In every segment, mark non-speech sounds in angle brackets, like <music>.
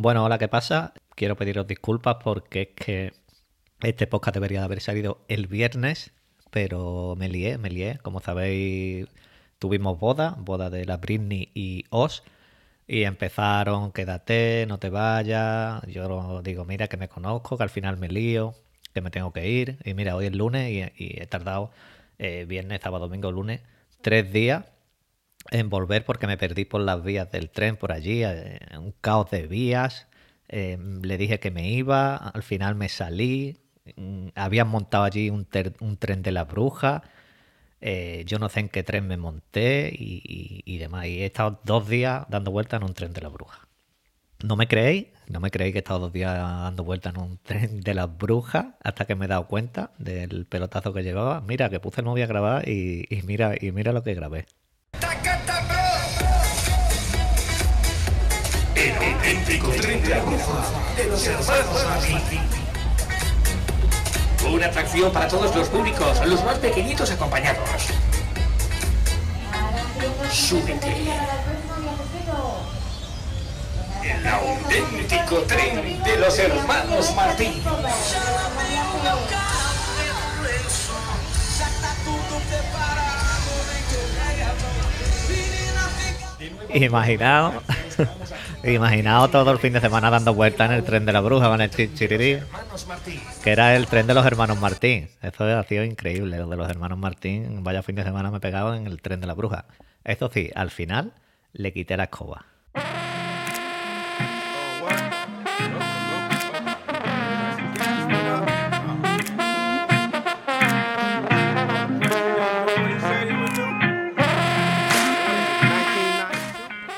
Bueno, hola, ¿qué pasa? Quiero pediros disculpas porque es que este podcast debería de haber salido el viernes, pero me lié, me lié. Como sabéis, tuvimos boda, boda de la Britney y Oz, y empezaron, quédate, no te vayas. Yo digo, mira que me conozco, que al final me lío, que me tengo que ir. Y mira, hoy es lunes y, he tardado eh, viernes, sábado, domingo, lunes, tres días en volver porque me perdí por las vías del tren por allí, eh, un caos de vías. Eh, le dije que me iba, al final me salí, mm, habían montado allí un, tren de la bruja, eh, yo no sé en qué tren me monté y, demás. Y he estado dos días dando vueltas en un tren de la bruja. ¿No me creéis? No me creéis que he estado dos días dando vueltas en un <laughs> tren de las brujas hasta que me he dado cuenta del pelotazo que llevaba. Mira, que puse el móvil a grabar y mira, y mira lo que grabé. El auténtico tren de de los hermanos Martín. Una atracción para todos los públicos, los más pequeñitos acompañados. Súbete. El auténtico tren de los hermanos Martín. Imaginaos, imaginaos todo el fin de semana dando vueltas en el tren de la bruja con el que era el tren de los hermanos Martín. Eso ha sido increíble, lo de los hermanos Martín. Vaya fin de semana me he en el tren de la bruja. Eso sí, al final le quité la escoba.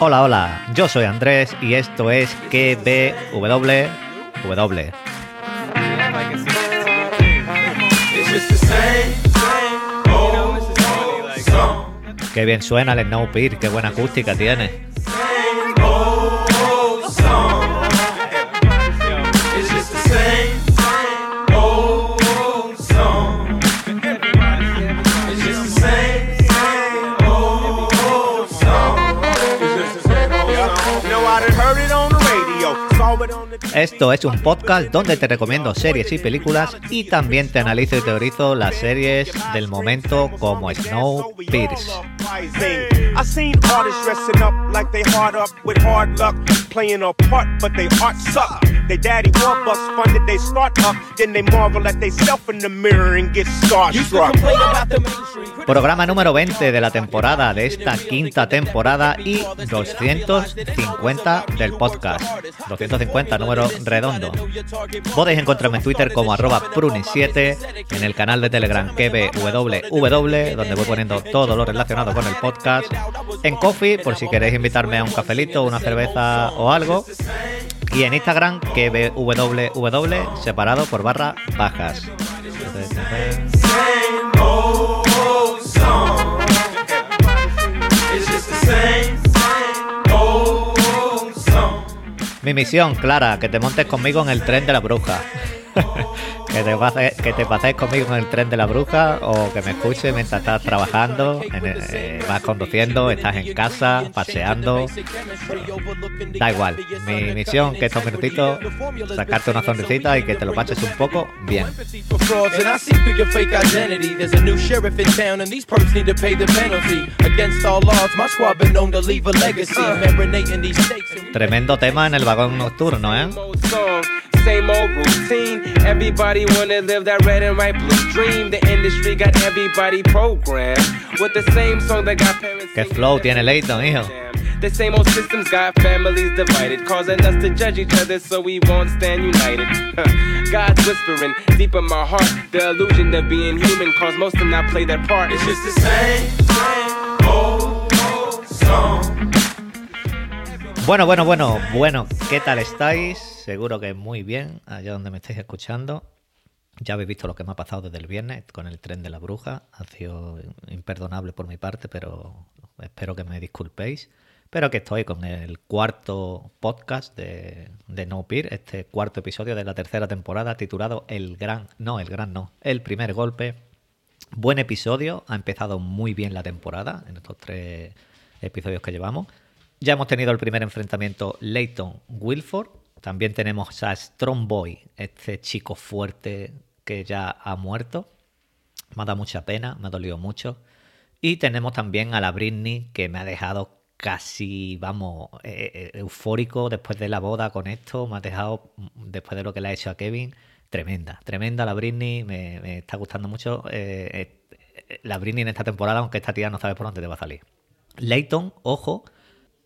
Hola, hola, yo soy Andrés y esto es KBW. Qué bien suena el Snowpeak, qué buena acústica tiene. Esto es un podcast donde te recomiendo series y películas y también te analizo y teorizo las series del momento como Snowpiercer. I seen artists dressing up like they hard up with hard luck, playing a part, but they heart suck. They daddy Warbucks funded they start up, then they marvel at they self in the mirror and get starstruck. Programa número 20 de la temporada, de esta quinta temporada y 250 del podcast. 250, número redondo. Podéis encontrarme en Twitter como arroba pruni7, en el canal de Telegram KBWW, donde voy poniendo todo lo relacionado con el podcast. En Coffee, por si queréis invitarme a un cafelito, una cerveza o algo. Y en Instagram, KBWW, separado por barra bajas. Mi misión, Clara, que te montes conmigo en el tren de la bruja. <laughs> que, te pases, que te pases conmigo en el tren de la bruja o que me escuches mientras estás trabajando, eh, vas conduciendo, estás en casa, paseando. Da igual. Mi misión, que estos minutitos, sacarte una sonrisita y que te lo pases un poco bien. Tremendo tema en el vagón nocturno, ¿eh? Same old routine. Everybody wanna live that red and white blue dream. The industry got everybody programmed with the same song that got parents. Qué flow tiene Leighton, hijo. The same old systems got families divided, causing us to judge each other so we won't stand united. <laughs> God's whispering deep in my heart, the illusion of being human caused most of them to not play their part. It's just the same, same Bueno, bueno, bueno, bueno, ¿qué tal estáis? Seguro que muy bien, allá donde me estáis escuchando. Ya habéis visto lo que me ha pasado desde el viernes con el tren de la bruja. Ha sido imperdonable por mi parte, pero espero que me disculpéis. Pero que estoy con el cuarto podcast de, de No Peer, este cuarto episodio de la tercera temporada titulado El Gran, no, el Gran no, el primer golpe. Buen episodio, ha empezado muy bien la temporada en estos tres episodios que llevamos. Ya hemos tenido el primer enfrentamiento Leighton-Wilford, También tenemos a Strong Boy, este chico fuerte que ya ha muerto. Me ha dado mucha pena, me ha dolido mucho. Y tenemos también a la Britney que me ha dejado casi, vamos, eh, eh, eufórico después de la boda con esto. Me ha dejado, mm, después de lo que le ha hecho a Kevin, tremenda. Tremenda la Britney, me, está gustando mucho. eh, la Britney en esta temporada, aunque esta tía no sabe por dónde te va a salir. Leighton, ojo,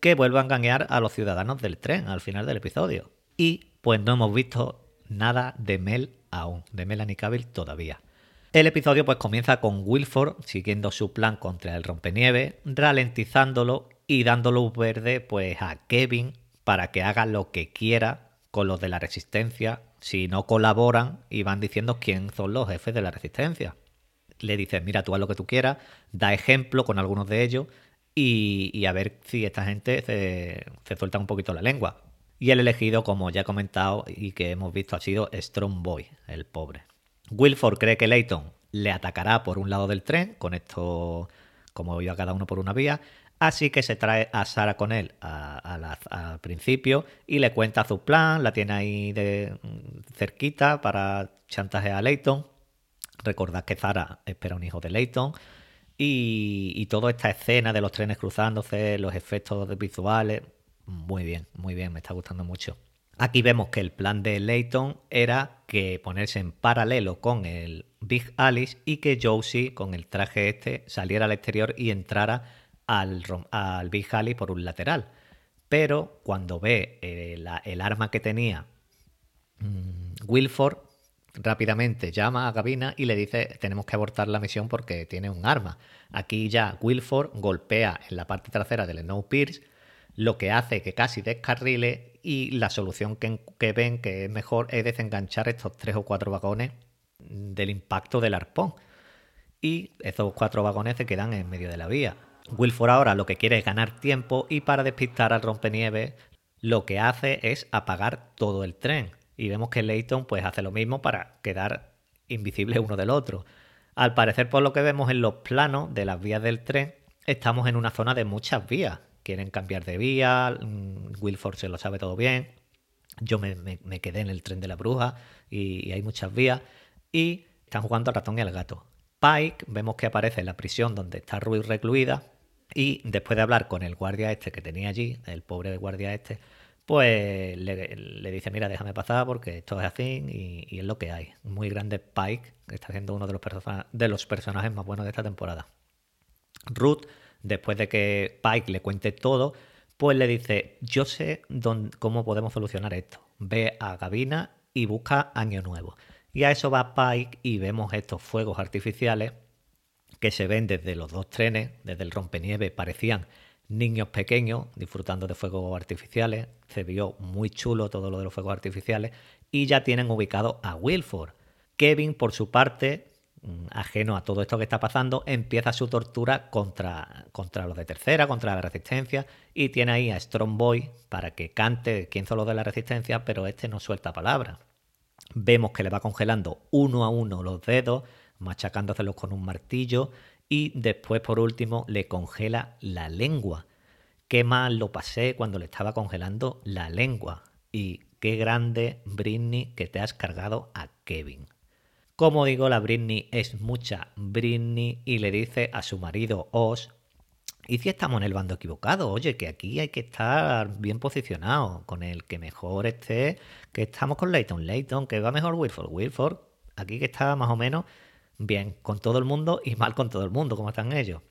que vuelva a engañar a los ciudadanos del tren al final del episodio. Y pues no hemos visto nada de Mel aún, de Melanie Cavill todavía. El episodio pues comienza con Wilford siguiendo su plan contra el rompenieve, ralentizándolo y dando luz verde pues a Kevin para que haga lo que quiera con los de la resistencia si no colaboran y van diciendo quién son los jefes de la resistencia. Le dices, mira, tú haz lo que tú quieras, da ejemplo con algunos de ellos y, a ver si esta gente se, se suelta un poquito la lengua. Y el elegido, como ya he comentado y que hemos visto, ha sido Strong Boy, el pobre. Wilford cree que Leighton le atacará por un lado del tren, con esto, como iba cada uno por una vía, así que se trae a Sara con él al principio y le cuenta su plan, la tiene ahí de, cerquita para chantajear a Leighton. Recordad que Zara espera un hijo de Leighton. Y, toda esta escena de los trenes cruzándose, los efectos visuales, muy bien, muy bien, me está gustando mucho. Aquí vemos que el plan de Leighton era que ponerse en paralelo con el Big Alice y que Josie con el traje este saliera al exterior y entrara al, Big Alice por un lateral. Pero cuando ve eh, el arma que tenía mm, Wilford, rápidamente llama a Gavina y le dice tenemos que abortar la misión porque tiene un arma. Aquí ya Wilford golpea en la parte trasera del Snowpiercer, lo que hace que casi descarrile y la solución que, que ven que es mejor es desenganchar estos tres o cuatro vagones del impacto del arpón. Y esos cuatro vagones se quedan en medio de la vía. Wilford ahora lo que quiere es ganar tiempo y para despistar al rompenieves lo que hace es apagar todo el tren. Y vemos que Leighton pues hace lo mismo para quedar invisible uno del otro. Al parecer por lo que vemos en los planos de las vías del tren, estamos en una zona de muchas vías. Quieren cambiar de vía, mm, Wilford se lo sabe todo bien. Yo me, quedé en el tren de la bruja y, y hay muchas vías. Y están jugando al ratón y al gato. Pike vemos que aparece en la prisión donde está Ruiz recluida. Y después de hablar con el guardia este que tenía allí, el pobre guardia este, pues le, dice, mira, déjame pasar porque esto es así y, y es lo que hay. Muy grande Pike, que está siendo uno de los, personajes más buenos de esta temporada. Ruth, después de que Pike le cuente todo, pues le dice, yo sé dónde- cómo podemos solucionar esto. Ve a Gavina y busca Año Nuevo. Y a eso va Pike y vemos estos fuegos artificiales que se ven desde los dos trenes, desde el rompenieve, parecían niños pequeños disfrutando de fuegos artificiales. Se vio muy chulo todo lo de los fuegos artificiales y ya tienen ubicado a Wilford. Kevin, por su parte, mm, ajeno a todo esto que está pasando, empieza su tortura contra, contra los de tercera, contra la resistencia, y tiene ahí a Strong Boy para que cante quién son los de la resistencia, pero este no suelta palabra. Vemos que le va congelando uno a uno los dedos, machacándoselos con un martillo y después por último le congela la lengua. Qué mal lo pasé cuando le estaba congelando la lengua. Y qué grande Britney que te has cargado a Kevin. Como digo, la Britney es mucha Britney y le dice a su marido Oz, ¿y si estamos en el bando equivocado? Oye, que aquí hay que estar bien posicionado, con el que mejor esté, que estamos con Leighton, Leighton, que va mejor Wilford, Wilford, aquí que está más o menos bien con todo el mundo y mal con todo el mundo, como están ellos.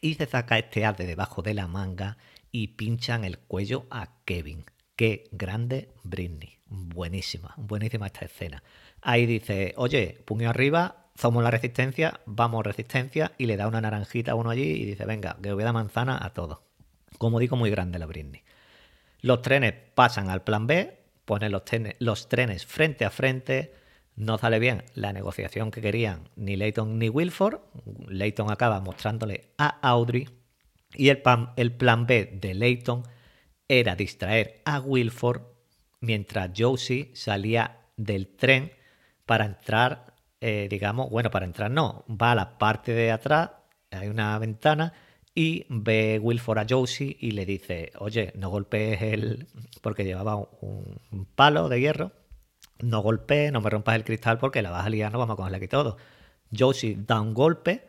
Y se saca este as de debajo de la manga y pinchan el cuello a Kevin. Qué grande Britney. Buenísima, buenísima esta escena. Ahí dice, oye, puño arriba, somos la resistencia, vamos resistencia, y le da una naranjita a uno allí y dice, venga, que voy a dar manzana a todos. Como digo, muy grande la Britney. Los trenes pasan al plan B, ponen los, trenes- los trenes frente a frente, no sale bien la negociación que querían ni Leighton ni Wilford. Leighton acaba mostrándole a Audrey y el, plan B de Leighton era distraer a Wilford mientras Josie salía del tren para entrar, eh, digamos, bueno, para entrar no, va a la parte de atrás, hay una ventana y ve Wilford a Josie y le dice, oye, no golpees el... porque llevaba un palo de hierro, no golpees, no me rompas el cristal porque la vas a no vamos a cogerle aquí todo. Josie da un golpe,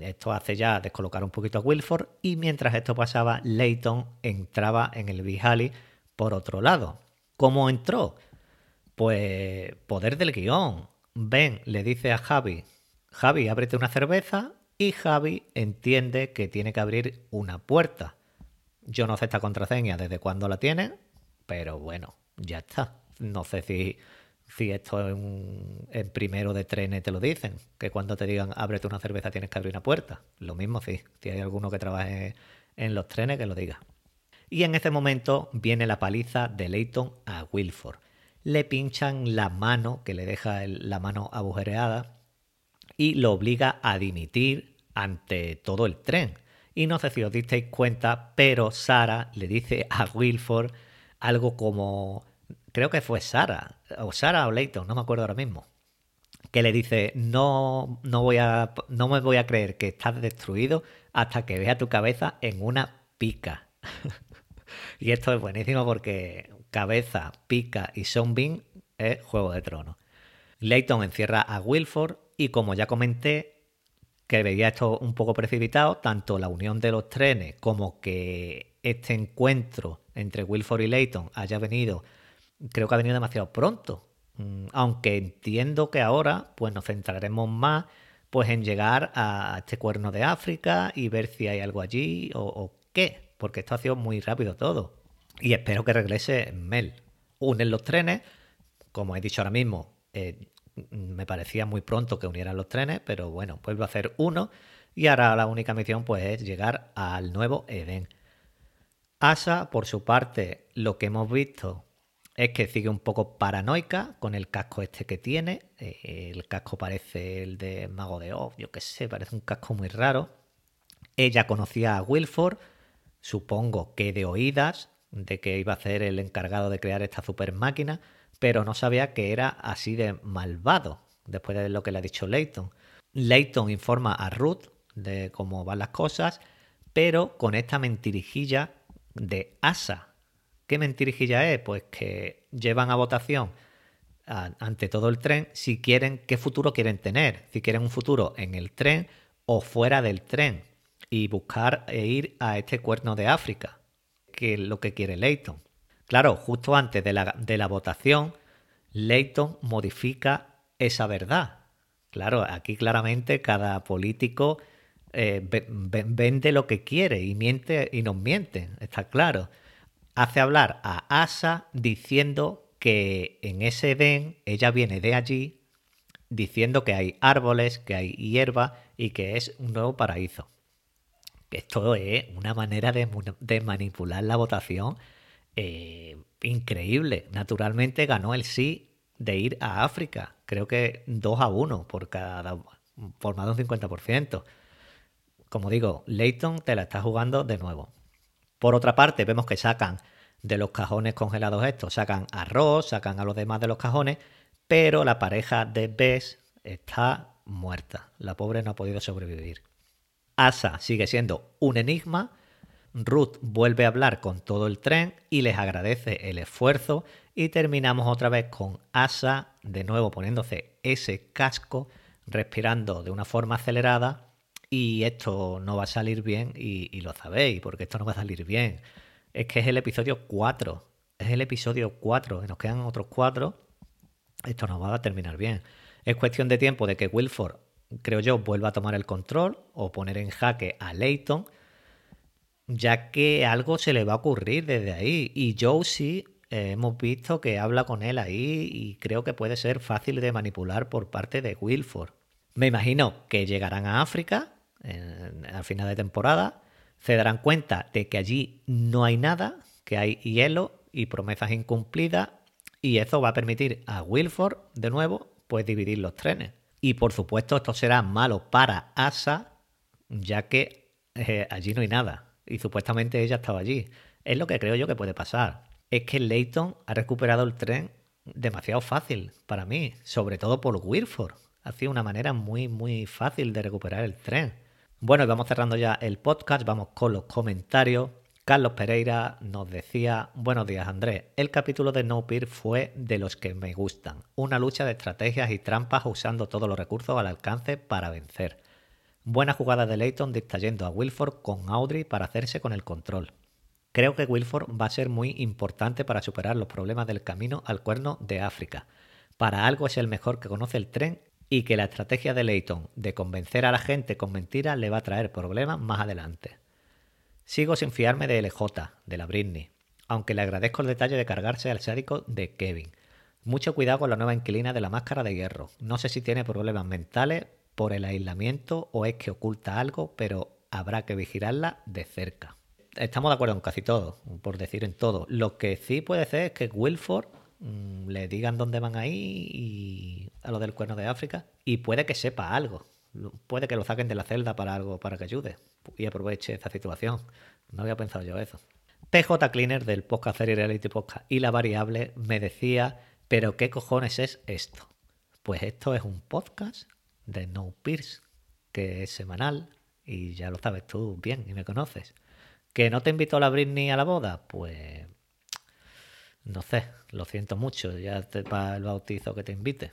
esto hace ya descolocar un poquito a Wilford y mientras esto pasaba, Leighton entraba en el Bijali por otro lado. ¿Cómo entró? Pues poder del guion. Ben le dice a Javi, Javi, ábrete una cerveza y Javi entiende que tiene que abrir una puerta. Yo no sé esta contraseña desde cuándo la tiene, pero bueno, ya está. No sé si, si esto en, en primero de trenes te lo dicen, que cuando te digan ábrete una cerveza tienes que abrir una puerta. Lo mismo sí, si hay alguno que trabaje en los trenes que lo diga. Y en ese momento viene la paliza de Leighton a Wilford. Le pinchan la mano, que le deja la mano agujereada, y lo obliga a dimitir ante todo el tren. Y no sé si os disteis cuenta, pero Sara le dice a Wilford algo como, creo que fue Sara, o Sara o Leighton, no me acuerdo ahora mismo, que le dice, no, no, voy a, no me voy a creer que estás destruido hasta que vea tu cabeza en una pica. <laughs> y esto es buenísimo porque cabeza, pica y Bean es Juego de Tronos. Leighton encierra a Wilford y como ya comenté, que veía esto un poco precipitado, tanto la unión de los trenes como que este encuentro entre Wilford y Leighton haya venido, creo que ha venido demasiado pronto. Mm, Aunque entiendo que ahora pues nos centraremos más pues en llegar a este cuerno de África y ver si hay algo allí o, qué, porque esto ha sido muy rápido todo. Y espero que regrese Mel. Unen los trenes, como he dicho ahora mismo, eh, me parecía muy pronto que unieran los trenes, pero bueno, vuelve a hacer uno y ahora la única misión pues es llegar al nuevo Edén. Asa, por su parte, lo que hemos visto es que sigue un poco paranoica con el casco este que tiene. Eh, el casco parece el de Mago de Oz, yo qué sé, parece un casco muy raro. Ella conocía a Wilford, supongo que de oídas, de que iba a ser el encargado de crear esta super máquina, pero no sabía que era así de malvado, después de lo que le ha dicho Leighton. Leighton informa a Ruth de cómo van las cosas, pero con esta mentirijilla de Asa. ¿Qué mentirijilla es? Pues que llevan a votación ante todo el tren si quieren, qué futuro quieren tener, si quieren un futuro en el tren o fuera del tren y buscar e ir a este cuerno de África, que es lo que quiere Leighton. Claro, justo antes de la, de la votación, Leighton modifica esa verdad. Claro, aquí claramente cada político eh, ve- ve- vende lo que quiere y miente y nos miente, está claro. Hace hablar a Asa diciendo que en ese Edén ella viene de allí, diciendo que hay árboles, que hay hierba y que es un nuevo paraíso. Esto es una manera de, manipular la votación eh, increíble. Naturalmente ganó el sí de ir a África. Creo que 2 a 1 por cada por más de un 50%. Como digo, Leighton te la está jugando de nuevo. Por otra parte, vemos que sacan de los cajones congelados estos, sacan arroz, sacan a los demás de los cajones, pero la pareja de Bess está muerta. La pobre no ha podido sobrevivir. Asa sigue siendo un enigma. Ruth vuelve a hablar con todo el tren y les agradece el esfuerzo. Y terminamos otra vez con Asa de nuevo poniéndose ese casco, respirando de una forma acelerada. Y esto no va a salir bien y, lo sabéis, porque esto no va a salir bien. Es que es el episodio 4. Es el episodio 4. y Nos quedan otros 4 esto no va a terminar bien. Es cuestión de tiempo de que Wilford, creo yo, vuelva a tomar el control o poner en jaque a Leighton, ya que algo se le va a ocurrir desde ahí. Y Josie, eh, hemos visto que habla con él ahí y creo que puede ser fácil de manipular por parte de Wilford. Me imagino que llegarán a África en- al final de temporada, se darán cuenta de que allí no hay nada, que hay hielo y promesas incumplidas y eso va a permitir a Wilford, de nuevo, pues dividir los trenes. Y por supuesto esto será malo para Asa, ya que eh, allí no hay nada. Y supuestamente ella estaba allí. Es lo que creo yo que puede pasar. Es que Leighton ha recuperado el tren demasiado fácil para mí, sobre todo por Wilford. Ha sido una manera muy, muy fácil de recuperar el tren. Bueno, y vamos cerrando ya el podcast, vamos con los comentarios. Carlos Pereira nos decía, buenos días Andrés, el capítulo de No Peer fue de los que me gustan, una lucha de estrategias y trampas usando todos los recursos al alcance para vencer. Buena jugada de Leighton distrayendo a Wilford con Audrey para hacerse con el control. Creo que Wilford va a ser muy importante para superar los problemas del camino al cuerno de África. Para algo es el mejor que conoce el tren y que la estrategia de Leighton de convencer a la gente con mentiras le va a traer problemas más adelante. Sigo sin fiarme de LJ, de la Britney, aunque le agradezco el detalle de cargarse al sádico de Kevin. Mucho cuidado con la nueva inquilina de la máscara de hierro. No sé si tiene problemas mentales por el aislamiento o es que oculta algo, pero habrá que vigilarla de cerca. Estamos de acuerdo en casi todo, por decir en todo. Lo que sí puede ser es que Wilford mm, le digan dónde van ahí y a lo del cuerno de África y puede que sepa algo. Puede que lo saquen de la celda para algo para que ayude y aproveche esta situación. No había pensado yo eso. PJ Cleaner del podcast Serie Reality Podcast y la variable me decía, pero ¿qué cojones es esto? Pues esto es un podcast de No Pierce, que es semanal, y ya lo sabes tú bien y me conoces. ¿Que no te invitó la Britney a la boda? Pues no sé, lo siento mucho, ya te para el bautizo que te invite.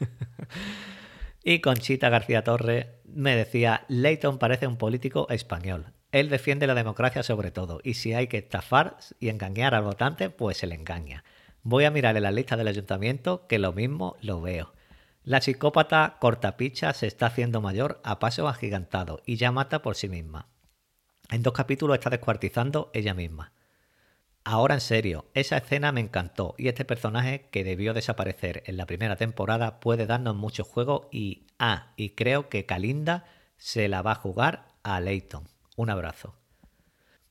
<laughs> y Conchita García Torres me decía, Leighton parece un político español. Él defiende la democracia sobre todo, y si hay que estafar y engañar al votante, pues se le engaña. Voy a mirar en la lista del ayuntamiento, que lo mismo lo veo. La psicópata cortapicha se está haciendo mayor a paso agigantado y ya mata por sí misma. En dos capítulos está descuartizando ella misma. Ahora en serio, esa escena me encantó y este personaje que debió desaparecer en la primera temporada puede darnos mucho juego y... Ah, y creo que Kalinda se la va a jugar a Leighton. Un abrazo.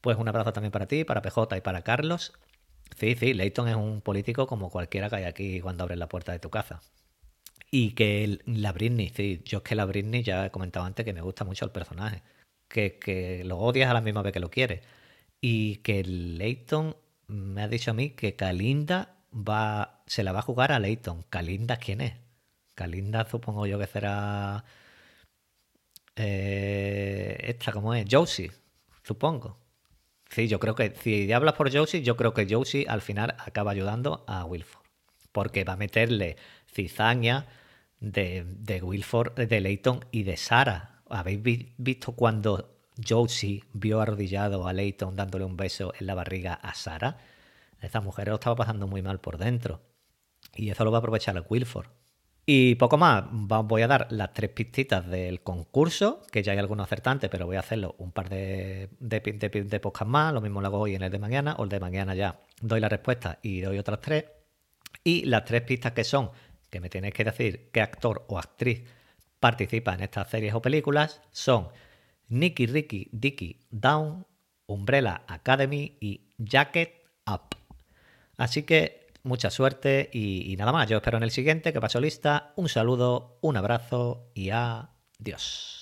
Pues un abrazo también para ti, para PJ y para Carlos. Sí, sí, Leighton es un político como cualquiera que hay aquí cuando abres la puerta de tu casa. Y que la Britney, sí, yo es que la Britney ya he comentado antes que me gusta mucho el personaje. Que, que lo odias a la misma vez que lo quieres. Y que Leighton me ha dicho a mí que Kalinda va, se la va a jugar a Leighton. ¿Kalinda quién es? Kalinda supongo yo que será... Eh, esta, ¿cómo es? Josie, supongo. Sí, yo creo que si hablas por Josie, yo creo que Josie al final acaba ayudando a Wilford. Porque va a meterle cizaña de, de Wilford, de Leighton y de Sara. ¿Habéis visto cuando Josie vio arrodillado a Leighton dándole un beso en la barriga a Sara? Esta mujer lo estaba pasando muy mal por dentro. Y eso lo va a aprovechar Wilford. Y poco más, voy a dar las tres pistitas del concurso, que ya hay algunos acertantes, pero voy a hacerlo un par de, de, de, más. Lo mismo lo hago hoy en el de mañana, o el de mañana ya doy la respuesta y doy otras tres. Y las tres pistas que son que me tenéis que decir qué actor o actriz participa en estas series o películas son Nicky Ricky Dicky Down, Umbrella Academy y Jacket Up. Así que mucha suerte y, y nada más. Yo espero en el siguiente que paso lista. Un saludo, un abrazo y adiós.